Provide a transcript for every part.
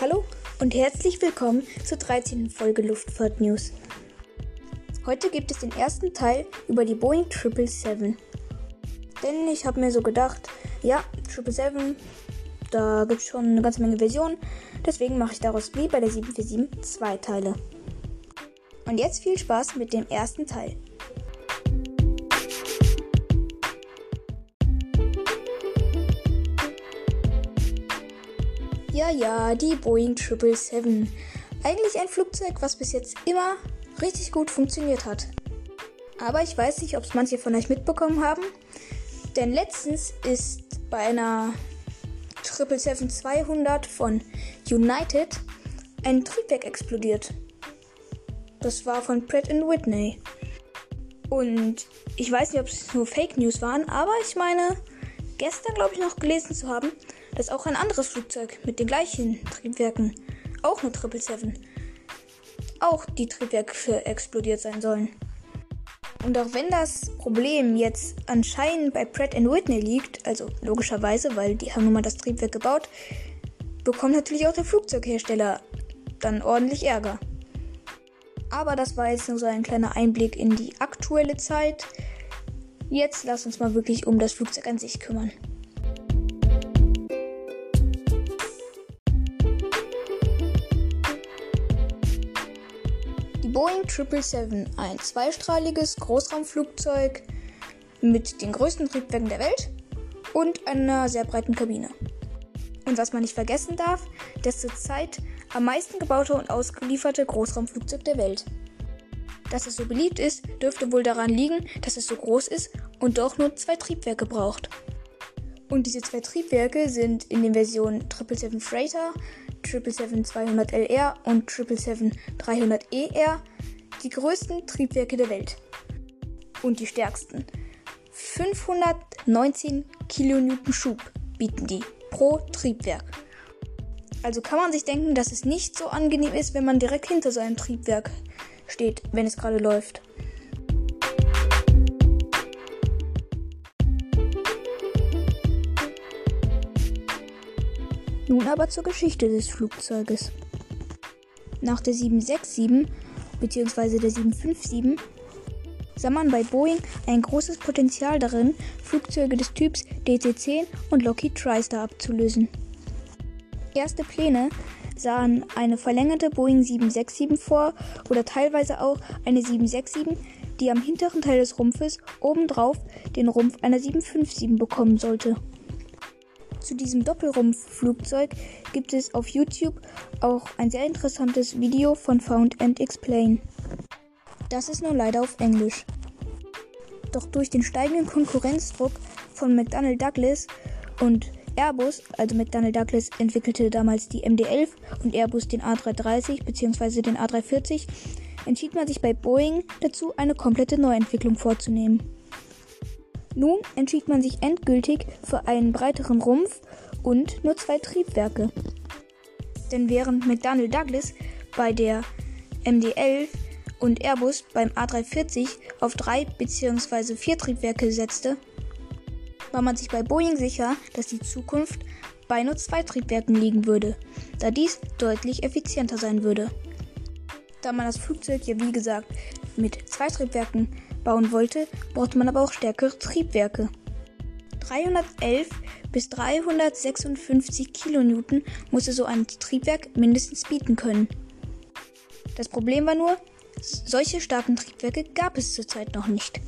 Hallo und herzlich willkommen zur 13. Folge Luftfahrt News. Heute gibt es den ersten Teil über die Boeing 777. Denn ich habe mir so gedacht, ja, 777, da gibt es schon eine ganze Menge Versionen. Deswegen mache ich daraus wie bei der 747 zwei Teile. Und jetzt viel Spaß mit dem ersten Teil. Ja, ja, die Boeing 777. Eigentlich ein Flugzeug, was bis jetzt immer richtig gut funktioniert hat. Aber ich weiß nicht, ob es manche von euch mitbekommen haben. Denn letztens ist bei einer 777-200 von United ein Triebwerk explodiert. Das war von Pratt Whitney. Und ich weiß nicht, ob es nur Fake News waren, aber ich meine, gestern glaube ich noch gelesen zu haben, dass auch ein anderes Flugzeug mit den gleichen Triebwerken, auch eine 777, auch die Triebwerke explodiert sein sollen. Und auch wenn das Problem jetzt anscheinend bei Pratt Whitney liegt, also logischerweise, weil die haben nun mal das Triebwerk gebaut, bekommt natürlich auch der Flugzeughersteller dann ordentlich Ärger. Aber das war jetzt nur so ein kleiner Einblick in die aktuelle Zeit. Jetzt lass uns mal wirklich um das Flugzeug an sich kümmern. 777, ein zweistrahliges Großraumflugzeug mit den größten Triebwerken der Welt und einer sehr breiten Kabine. Und was man nicht vergessen darf, das zurzeit am meisten gebaute und ausgelieferte Großraumflugzeug der Welt. Dass es so beliebt ist, dürfte wohl daran liegen, dass es so groß ist und doch nur zwei Triebwerke braucht. Und diese zwei Triebwerke sind in den Versionen 777 Freighter, 777-200LR und 777-300ER die größten Triebwerke der Welt. Und die stärksten. 519 Kilonewton Schub bieten die pro Triebwerk. Also kann man sich denken, dass es nicht so angenehm ist, wenn man direkt hinter so einem Triebwerk steht, wenn es gerade läuft. Nun aber zur Geschichte des Flugzeuges. Nach der 767 bzw. der 757 sah man bei Boeing ein großes Potenzial darin, Flugzeuge des Typs DC-10 und Lockheed TriStar abzulösen. Erste Pläne sahen eine verlängerte Boeing 767 vor oder teilweise auch eine 767, die am hinteren Teil des Rumpfes obendrauf den Rumpf einer 757 bekommen sollte. Zu diesem Doppelrumpfflugzeug gibt es auf YouTube auch ein sehr interessantes Video von Found and Explain. Das ist nur leider auf Englisch. Doch durch den steigenden Konkurrenzdruck von McDonnell Douglas und Airbus, also McDonnell Douglas entwickelte damals die MD-11 und Airbus den A330 bzw. den A340, entschied man sich bei Boeing dazu, eine komplette Neuentwicklung vorzunehmen. Nun entschied man sich endgültig für einen breiteren Rumpf und nur zwei Triebwerke. Denn während McDonnell Douglas bei der MD-11 und Airbus beim A340 auf drei bzw. vier Triebwerke setzte, war man sich bei Boeing sicher, dass die Zukunft bei nur zwei Triebwerken liegen würde, da dies deutlich effizienter sein würde. Da man das Flugzeug ja wie gesagt mit zwei Triebwerken bauen wollte, brauchte man aber auch stärkere Triebwerke. 311 bis 356 Kilonewton musste so ein Triebwerk mindestens bieten können. Das Problem war nur, solche starken Triebwerke gab es zurzeit noch nicht.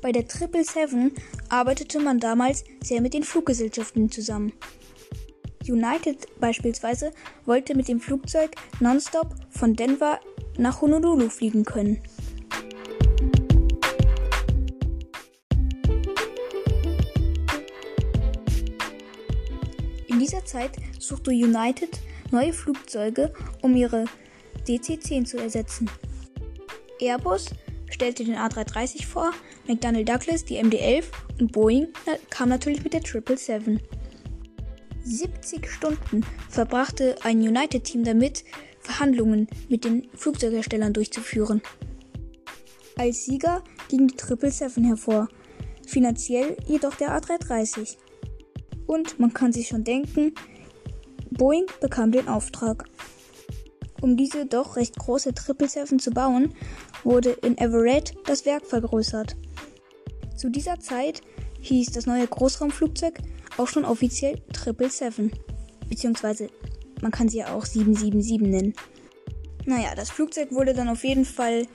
Bei der 777 arbeitete man damals sehr mit den Fluggesellschaften zusammen. United beispielsweise wollte mit dem Flugzeug nonstop von Denver nach Honolulu fliegen können. Dieser Zeit suchte United neue Flugzeuge, um ihre DC-10 zu ersetzen. Airbus stellte den A330 vor, McDonnell Douglas die MD-11 und Boeing kam natürlich mit der 777. 70 Stunden verbrachte ein United-Team damit, Verhandlungen mit den Flugzeugherstellern durchzuführen. Als Sieger ging die 777 hervor, finanziell jedoch der A330. Und man kann sich schon denken, Boeing bekam den Auftrag. Um diese doch recht große 777 zu bauen, wurde in Everett das Werk vergrößert. Zu dieser Zeit hieß das neue Großraumflugzeug auch schon offiziell 777, beziehungsweise man kann sie ja auch 777 nennen. Naja, das Flugzeug wurde dann auf jeden Fall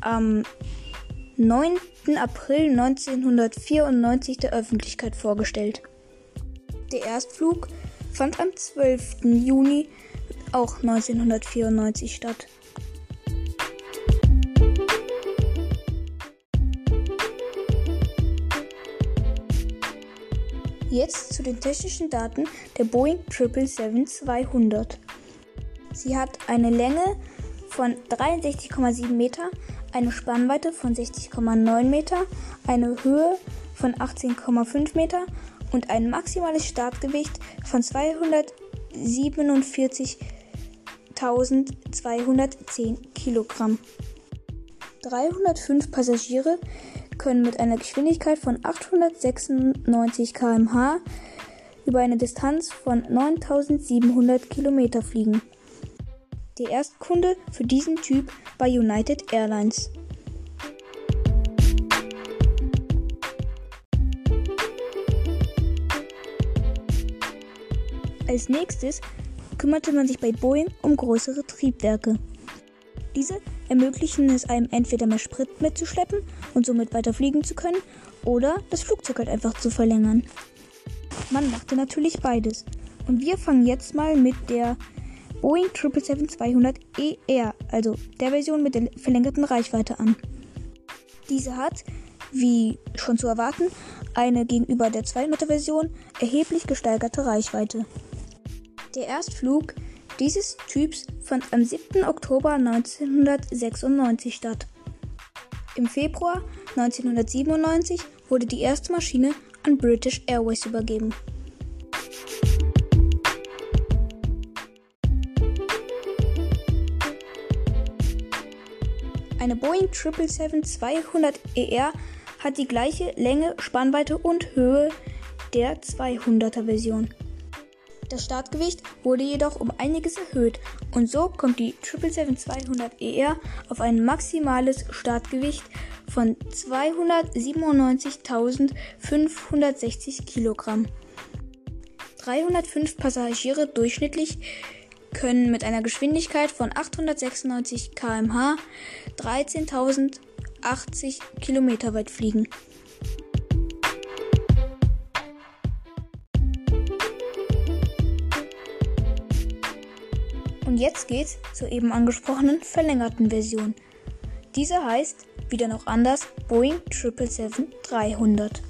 am 9. April 1994 der Öffentlichkeit vorgestellt. Der Erstflug fand am 12. Juni auch 1994 statt. Jetzt zu den technischen Daten der Boeing 777-200. Sie hat eine Länge von 63,7 Meter, eine Spannweite von 60,9 Meter, eine Höhe von 18,5 Meter und ein maximales Startgewicht von 247.210 Kilogramm. 305 Passagiere können mit einer Geschwindigkeit von 896 km/h über eine Distanz von 9700 Kilometer fliegen. Der Erstkunde für diesen Typ war United Airlines. Als nächstes kümmerte man sich bei Boeing um größere Triebwerke. Diese ermöglichen es einem entweder mehr Sprit mitzuschleppen und somit weiter fliegen zu können oder das Flugzeug halt einfach zu verlängern. Man machte natürlich beides. Und wir fangen jetzt mal mit der Boeing 777-200ER, e also der Version mit der verlängerten Reichweite an. Diese hat, wie schon zu erwarten, eine gegenüber der 200er Version erheblich gesteigerte Reichweite. Der Erstflug dieses Typs fand am 7. Oktober 1996 statt. Im Februar 1997 wurde die erste Maschine an British Airways übergeben. Eine Boeing 777-200ER e hat die gleiche Länge, Spannweite und Höhe der 200er Version. Das Startgewicht wurde jedoch um einiges erhöht und so kommt die 777-200ER e auf ein maximales Startgewicht von 297.560 Kilogramm. 305 Passagiere durchschnittlich können mit einer Geschwindigkeit von 896 km/h 13.080 Kilometer weit fliegen. Und jetzt geht's zur eben angesprochenen verlängerten Version. Diese heißt, wieder noch anders, Boeing 777-300.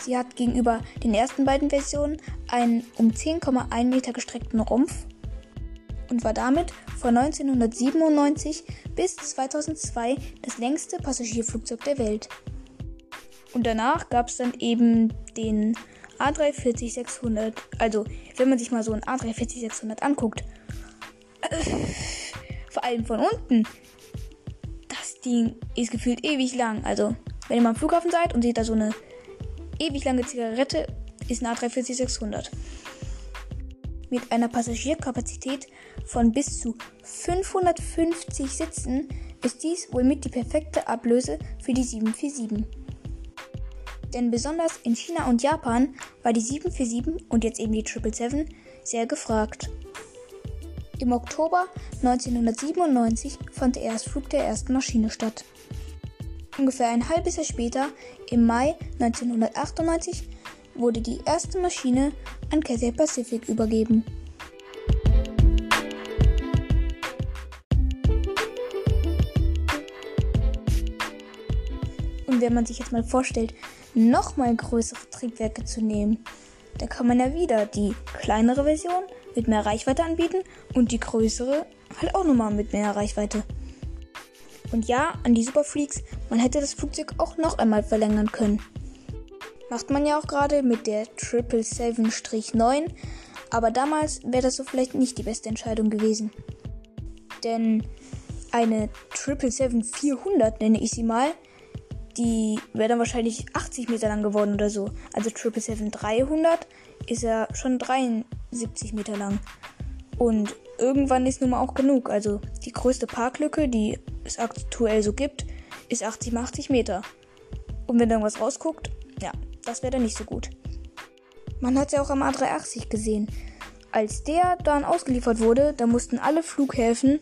Sie hat gegenüber den ersten beiden Versionen einen um 10,1 Meter gestreckten Rumpf und war damit von 1997 bis 2002 das längste Passagierflugzeug der Welt. Und danach gab es dann eben den A340-600. Also, wenn man sich mal so ein A340-600 anguckt, äh, vor allem von unten, das Ding ist gefühlt ewig lang. Also, wenn ihr mal am Flughafen seid und seht da so eine ewig lange Zigarette, ist ein A340-600. Mit einer Passagierkapazität von bis zu 550 Sitzen ist dies wohl mit die perfekte Ablöse für die 747 denn besonders in China und Japan war die 747 und jetzt eben die 777 sehr gefragt. Im Oktober 1997 fand der Erstflug der ersten Maschine statt. Ungefähr ein halbes Jahr später, im Mai 1998, wurde die erste Maschine an Cathay Pacific übergeben. Und wenn man sich jetzt mal vorstellt, nochmal größere Triebwerke zu nehmen. Da kann man ja wieder die kleinere Version mit mehr Reichweite anbieten und die größere halt auch nochmal mit mehr Reichweite. Und ja, an die Superfreaks, man hätte das Flugzeug auch noch einmal verlängern können. Macht man ja auch gerade mit der 777-9, aber damals wäre das so vielleicht nicht die beste Entscheidung gewesen. Denn eine 777-400 nenne ich sie mal, die wäre dann wahrscheinlich 80 Meter lang geworden oder so. Also 777 300 ist ja schon 73 Meter lang. Und irgendwann ist nun mal auch genug. Also die größte Parklücke, die es aktuell so gibt, ist 80 mal 80 Meter. Und wenn da irgendwas rausguckt, ja, das wäre dann nicht so gut. Man hat es ja auch am A380 gesehen. Als der dann ausgeliefert wurde, da mussten alle Flughäfen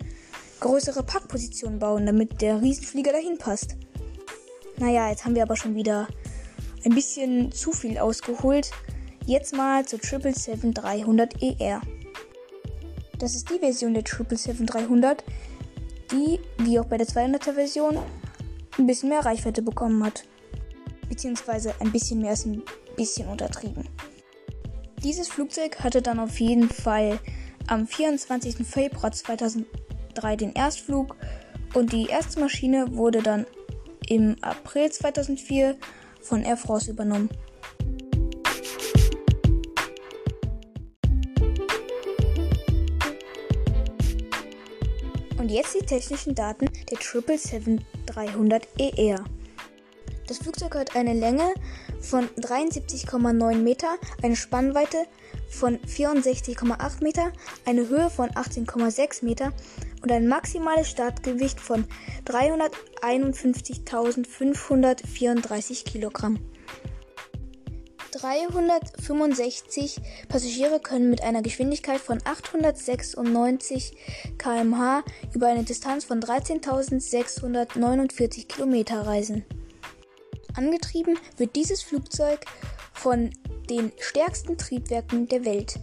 größere Parkpositionen bauen, damit der Riesenflieger dahin passt. Naja, jetzt haben wir aber schon wieder ein bisschen zu viel ausgeholt. Jetzt mal zur 777-300 ER. Das ist die Version der 777-300, die, wie auch bei der 200er Version, ein bisschen mehr Reichweite bekommen hat. Beziehungsweise ein bisschen mehr ist ein bisschen untertrieben. Dieses Flugzeug hatte dann auf jeden Fall am 24. Februar 2003 den Erstflug und die erste Maschine wurde dann im April 2004 von Air France übernommen. Und jetzt die technischen Daten der 777-300ER. Das Flugzeug hat eine Länge von 73,9 Meter, eine Spannweite von 64,8 Meter, eine Höhe von 18,6 Meter und ein maximales Startgewicht von 351.534 Kilogramm. 365 Passagiere können mit einer Geschwindigkeit von 896 km/h über eine Distanz von 13.649 Kilometer reisen. Angetrieben wird dieses Flugzeug von den stärksten Triebwerken der Welt.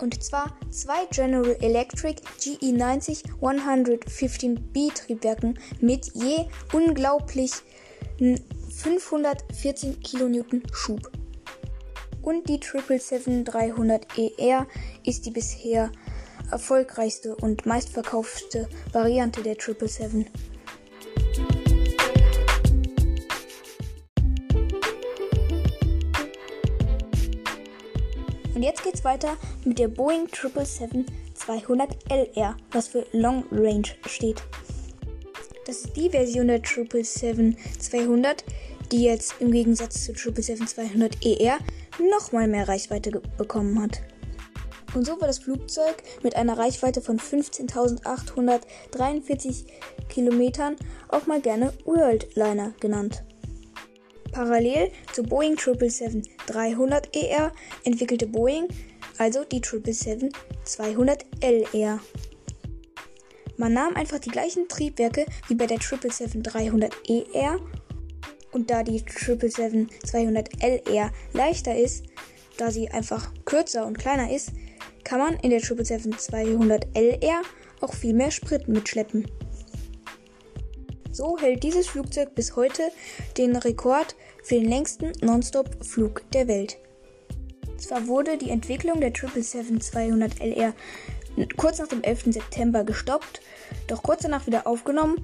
Und zwar zwei General Electric GE90 115B Triebwerken mit je unglaublich 514 kN Schub. Und die 777-300ER ist die bisher erfolgreichste und meistverkaufte Variante der 777. Und jetzt geht's weiter mit der Boeing 777-200LR, was für Long Range steht. Das ist die Version der 777-200, die jetzt im Gegensatz zur 777-200ER nochmal mehr Reichweite bekommen hat. Und so wird das Flugzeug mit einer Reichweite von 15.843 Kilometern auch mal gerne Worldliner genannt. Parallel zu Boeing 777-300ER entwickelte Boeing also die 777-200LR. Man nahm einfach die gleichen Triebwerke wie bei der 777-300ER und da die 777-200LR leichter ist, da sie einfach kürzer und kleiner ist, kann man in der 777-200LR auch viel mehr Sprit mitschleppen. So hält dieses Flugzeug bis heute den Rekord für den längsten Nonstop-Flug der Welt. Zwar wurde die Entwicklung der 777-200LR kurz nach dem 11. September gestoppt, doch kurz danach wieder aufgenommen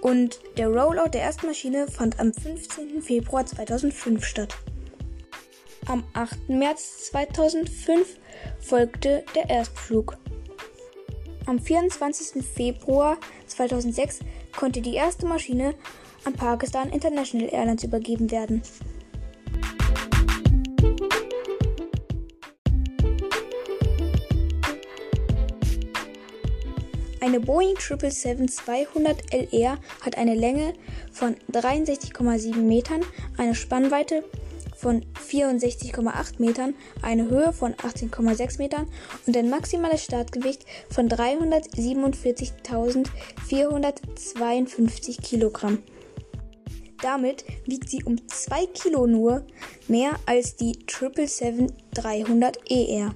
und der Rollout der ersten Maschine fand am 15. Februar 2005 statt. Am 8. März 2005 folgte der Erstflug. Am 24. Februar 2006 konnte die erste Maschine an Pakistan International Airlines übergeben werden. Eine Boeing 777-200LR hat eine Länge von 63,7 Metern, eine Spannweite von 64,8 Metern, eine Höhe von 18,6 Metern und ein maximales Startgewicht von 347.452 Kilogramm. Damit wiegt sie um 2 Kilo nur mehr als die 777-300ER.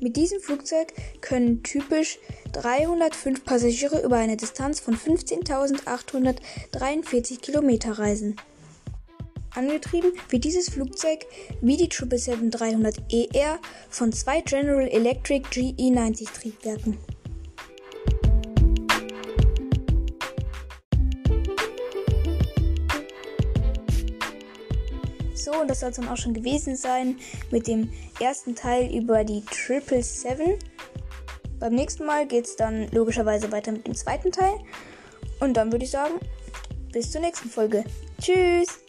Mit diesem Flugzeug können typisch 305 Passagiere über eine Distanz von 15.843 Kilometer reisen. Angetrieben wird dieses Flugzeug wie die 777-300ER von zwei General Electric GE90 Triebwerken. So, und das soll es dann auch schon gewesen sein mit dem ersten Teil über die 777. Beim nächsten Mal geht es dann logischerweise weiter mit dem zweiten Teil. Und dann würde ich sagen, bis zur nächsten Folge. Tschüss!